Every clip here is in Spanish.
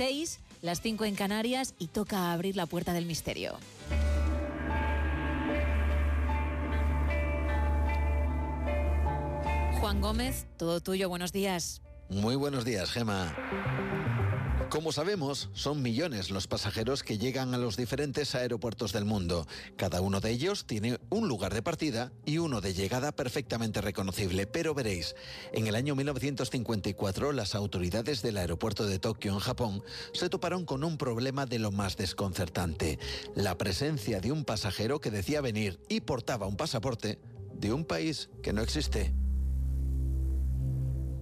6, las 5 en Canarias y toca abrir la puerta del misterio. Juan Gómez, todo tuyo, buenos días. Muy buenos días, Gema. Como sabemos, son millones los pasajeros que llegan a los diferentes aeropuertos del mundo. Cada uno de ellos tiene un lugar de partida y uno de llegada perfectamente reconocible. Pero veréis, en el año 1954 las autoridades del aeropuerto de Tokio, en Japón, se toparon con un problema de lo más desconcertante. La presencia de un pasajero que decía venir y portaba un pasaporte de un país que no existe.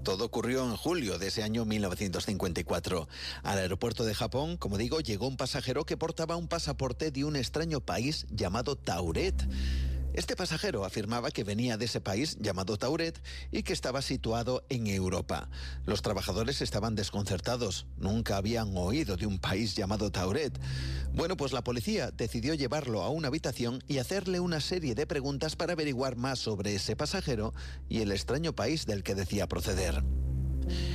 Todo ocurrió en julio de ese año 1954. Al aeropuerto de Japón, como digo, llegó un pasajero que portaba un pasaporte de un extraño país llamado Tauret. Este pasajero afirmaba que venía de ese país llamado Tauret y que estaba situado en Europa. Los trabajadores estaban desconcertados, nunca habían oído de un país llamado Tauret. Bueno, pues la policía decidió llevarlo a una habitación y hacerle una serie de preguntas para averiguar más sobre ese pasajero y el extraño país del que decía proceder.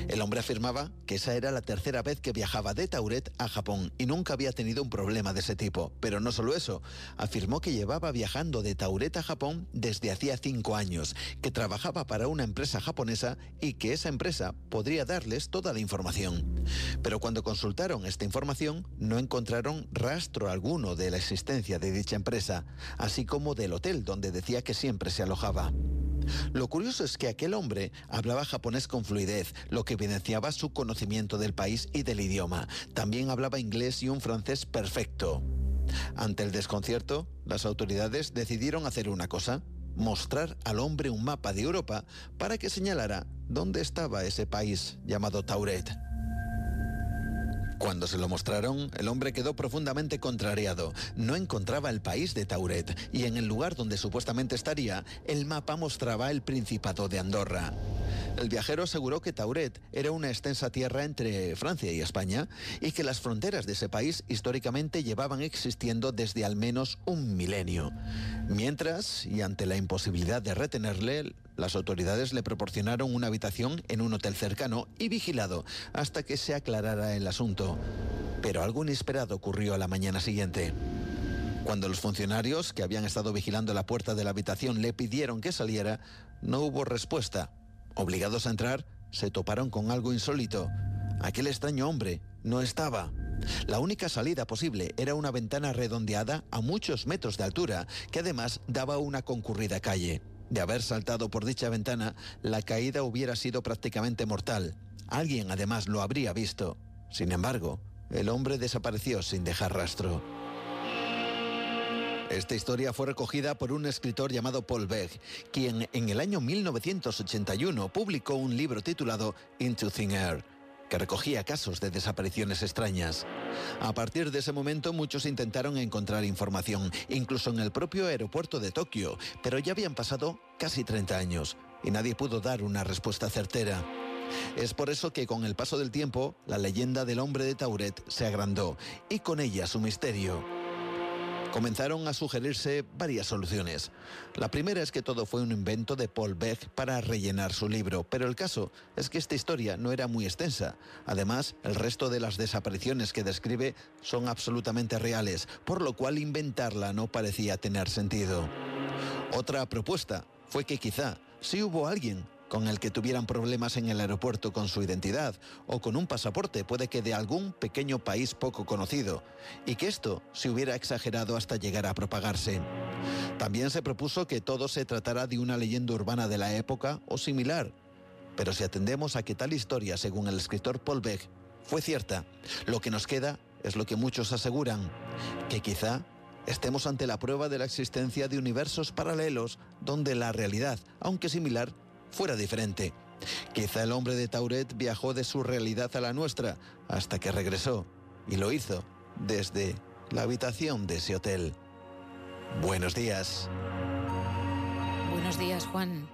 El hombre afirmaba que esa era la tercera vez que viajaba de Tauret a Japón y nunca había tenido un problema de ese tipo. Pero no solo eso, afirmó que llevaba viajando de Tauret a Japón desde hacía cinco años, que trabajaba para una empresa japonesa y que esa empresa podría darles toda la información. Pero cuando consultaron esta información, no encontraron rastro alguno de la existencia de dicha empresa, así como del hotel donde decía que siempre se alojaba. Lo curioso es que aquel hombre hablaba japonés con fluidez, lo que evidenciaba su conocimiento del país y del idioma. También hablaba inglés y un francés perfecto. Ante el desconcierto, las autoridades decidieron hacer una cosa, mostrar al hombre un mapa de Europa para que señalara dónde estaba ese país llamado Tauret. Cuando se lo mostraron, el hombre quedó profundamente contrariado. No encontraba el país de Tauret y en el lugar donde supuestamente estaría, el mapa mostraba el Principado de Andorra. El viajero aseguró que Tauret era una extensa tierra entre Francia y España y que las fronteras de ese país históricamente llevaban existiendo desde al menos un milenio. Mientras, y ante la imposibilidad de retenerle, las autoridades le proporcionaron una habitación en un hotel cercano y vigilado hasta que se aclarara el asunto. Pero algo inesperado ocurrió a la mañana siguiente. Cuando los funcionarios que habían estado vigilando la puerta de la habitación le pidieron que saliera, no hubo respuesta. Obligados a entrar, se toparon con algo insólito. Aquel extraño hombre no estaba. La única salida posible era una ventana redondeada a muchos metros de altura, que además daba una concurrida calle. De haber saltado por dicha ventana, la caída hubiera sido prácticamente mortal. Alguien además lo habría visto. Sin embargo, el hombre desapareció sin dejar rastro. Esta historia fue recogida por un escritor llamado Paul Beck, quien en el año 1981 publicó un libro titulado Into Thin Air que recogía casos de desapariciones extrañas. A partir de ese momento muchos intentaron encontrar información, incluso en el propio aeropuerto de Tokio, pero ya habían pasado casi 30 años y nadie pudo dar una respuesta certera. Es por eso que con el paso del tiempo, la leyenda del hombre de Tauret se agrandó y con ella su misterio comenzaron a sugerirse varias soluciones. La primera es que todo fue un invento de Paul Beck para rellenar su libro, pero el caso es que esta historia no era muy extensa. Además, el resto de las desapariciones que describe son absolutamente reales, por lo cual inventarla no parecía tener sentido. Otra propuesta fue que quizá si hubo alguien con el que tuvieran problemas en el aeropuerto con su identidad o con un pasaporte, puede que de algún pequeño país poco conocido, y que esto se hubiera exagerado hasta llegar a propagarse. También se propuso que todo se tratara de una leyenda urbana de la época o similar, pero si atendemos a que tal historia, según el escritor Paul Beck, fue cierta, lo que nos queda es lo que muchos aseguran, que quizá estemos ante la prueba de la existencia de universos paralelos donde la realidad, aunque similar, fuera diferente. Quizá el hombre de Tauret viajó de su realidad a la nuestra hasta que regresó y lo hizo desde la habitación de ese hotel. Buenos días. Buenos días, Juan.